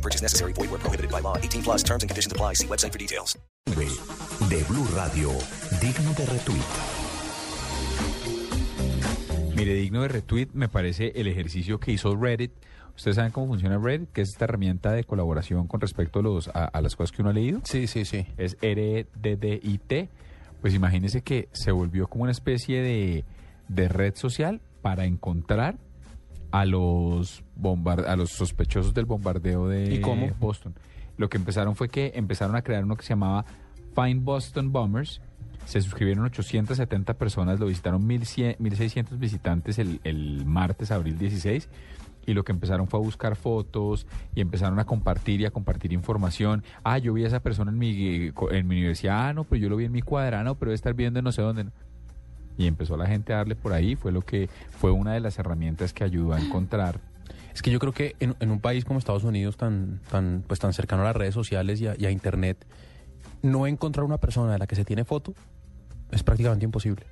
No purchase necessary. Void where prohibited by law. 18 plus terms and conditions apply. See website for details. de Blue Radio, digno de retweet. Mire, digno de retweet me parece el ejercicio que hizo Reddit. ¿Ustedes saben cómo funciona Reddit? Que es esta herramienta de colaboración con respecto a, los, a, a las cosas que uno ha leído. Sí, sí, sí. Es R-E-D-D-I-T. Pues imagínense que se volvió como una especie de, de red social para encontrar a los bombar- a los sospechosos del bombardeo de ¿Y cómo? Boston. Lo que empezaron fue que empezaron a crear uno que se llamaba Find Boston Bombers. Se suscribieron 870 personas, lo visitaron 1100 1.600 visitantes el, el martes, abril 16. Y lo que empezaron fue a buscar fotos y empezaron a compartir y a compartir información. Ah, yo vi a esa persona en mi, en mi universidad, ah, no, pero yo lo vi en mi cuadra, no, pero debe estar viendo en no sé dónde. Y empezó la gente a darle por ahí, fue lo que fue una de las herramientas que ayudó a encontrar Es que yo creo que en, en un país como Estados Unidos, tan, tan, pues, tan cercano a las redes sociales y a, y a Internet, no encontrar una persona de la que se tiene foto es prácticamente imposible.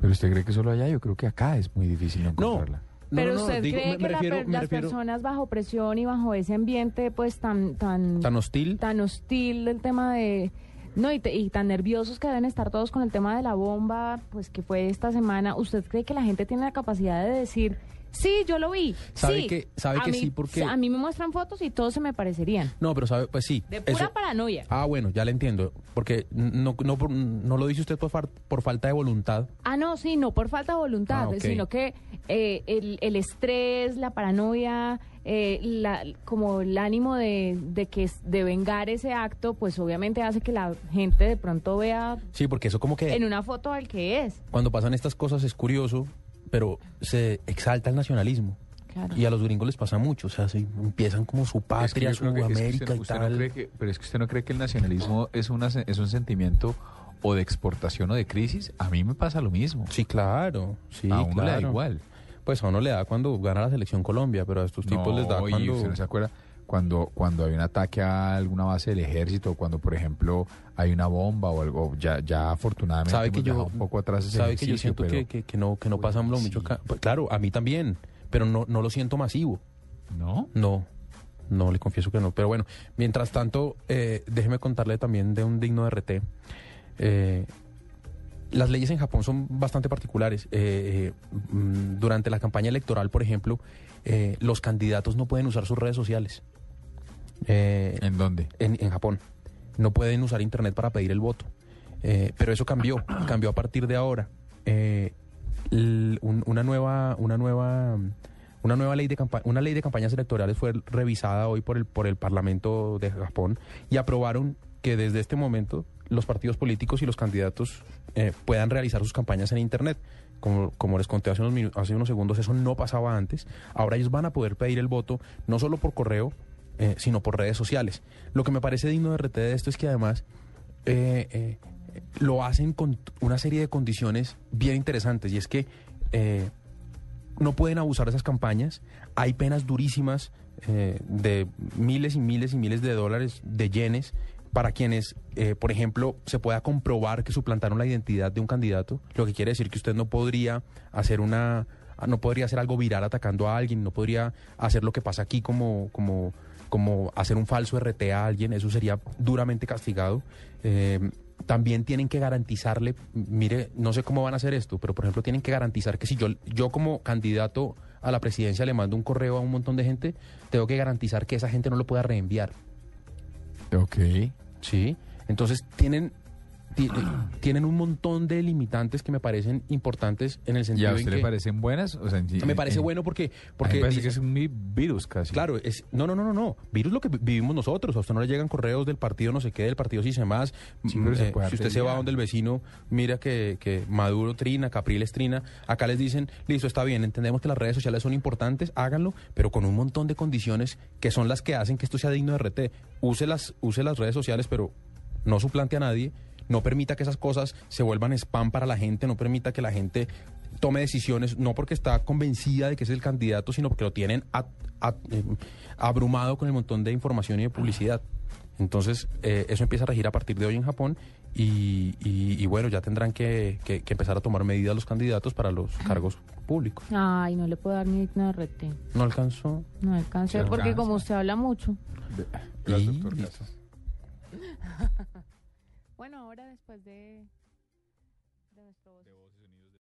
Pero usted cree que solo allá, yo creo que acá es muy difícil no encontrarla. No, Pero no, no, usted digo, cree me- que me la refiero- me las refiero- personas bajo presión y bajo ese ambiente pues tan tan Tan hostil. tan hostil del tema de no y, te- y tan nerviosos que deben estar todos con el tema de la bomba pues que fue esta semana. Usted cree que la gente tiene la capacidad de decir sí yo lo vi ¿Sabe sí que- sabe a que mí- sí? Porque- a mí me muestran fotos y todos se me parecerían No, pero sabe, pues sí. de pura eso- paranoia Ah, bueno, ya le entiendo. Porque no, no, no lo dice usted por, far- por falta de voluntad. Ah, no, sí, no por falta de voluntad, Ah, sino que eh, el, el estrés, la paranoia, eh, la, como el ánimo de, de que de vengar ese acto, pues obviamente hace que la gente de pronto vea Sí, porque eso como que en una foto al que es. cuando pasan estas cosas es curioso, pero se exalta el nacionalismo. Claro. Y a los gringos les pasa mucho, o sea, se empiezan como su Es que patria, su es que América usted, y usted no tal. cree que- pero es que usted no cree que el nacionalismo es, una, es un sentimiento o de exportación o de crisis. A mí me pasa lo mismo. Sí, claro, sí, a uno le da claro. igual. Pues a uno le da cuando gana la selección Colombia, pero a estos tipos les da cuando... usted no se acuerda cuando, cuando hay un ataque a alguna base del ejército, cuando por ejemplo hay una bomba o algo, ya, ya afortunadamente sabe que yo un poco atrás ese sabe que yo siento pero que, que- que no que no pasa lo mucho acá. Pues, claro a mí también pero no no lo siento masivo no no no le confieso que no pero bueno mientras tanto eh, déjeme contarle también de un digno de RT Eh, las leyes en Japón son bastante particulares. Eh, eh, mm, durante la campaña electoral, por ejemplo, eh, los candidatos no pueden usar sus redes sociales. Eh, ¿En dónde? en, en Japón. No pueden usar Internet para pedir el voto. Eh, pero eso cambió, cambió a partir de ahora. Eh, un- una nueva, una nueva, una nueva ley de una ley de campañas electorales fue revisada hoy por el por el Parlamento de Japón y aprobaron que desde este momento los partidos políticos y los candidatos eh, puedan realizar sus campañas en Internet. Como, como les conté hace unos, hace unos segundos, eso no pasaba antes. Ahora ellos van a poder pedir el voto no solo por correo, eh, sino por redes sociales. Lo que me parece digno de RT de esto es que además eh, eh, lo hacen con una serie de condiciones bien interesantes y es que no pueden abusar de esas campañas, hay penas durísimas de miles y miles y miles de dólares, de yenes, para quienes, por ejemplo, se pueda comprobar que suplantaron la identidad de un candidato, lo que quiere decir que usted no podría hacer una, no podría hacer algo viral atacando a alguien, no podría hacer lo que pasa aquí como, como, como hacer un falso RT a alguien, eso sería duramente castigado. Eh, también tienen que garantizarle, mire, no sé cómo van a hacer esto, pero por ejemplo tienen que garantizar que si yo, yo como candidato a la presidencia le mando un correo a un montón de gente, tengo que garantizar que esa gente no lo pueda reenviar. Ok. Sí. Entonces tienen, ti- tienen un montón de limitantes que me parecen importantes en el ¿Y sentido a en usted que le parecen buenas? O sea, en- me parece en- bueno porque, a mí porque me parece dice- que es un virus casi. Claro, es, no, no, no, no, no. Virus lo que vi- vivimos nosotros. A usted no le llegan correos del partido no sé qué, del partido si se más. Sí, se Eh, si usted se va arteriar. donde el vecino, mira que, que Maduro trina, Capriles trina. Acá les dicen, listo, está bien, entendemos que las redes sociales son importantes, háganlo, pero con un montón de condiciones que son las que hacen que esto sea digno de RT. Use las, use las redes sociales, pero no suplante a nadie, no permita que esas cosas se vuelvan spam para la gente, no permita que la gente tome decisiones, no porque está convencida de que es el candidato, sino porque lo tienen a- a- eh, abrumado con el montón de información y de publicidad. Entonces, eh, eso empieza a regir a partir de hoy en Japón y, y- y bueno, ya tendrán que, que- que empezar a tomar medidas los candidatos para los cargos públicos. Ay, no le puedo dar mi digno de rete. No alcanzó. No alcancé Sí porque alcanza. como usted habla mucho. Gracias, Y- doctor Casas. Bueno, ahora después de, de nuestro...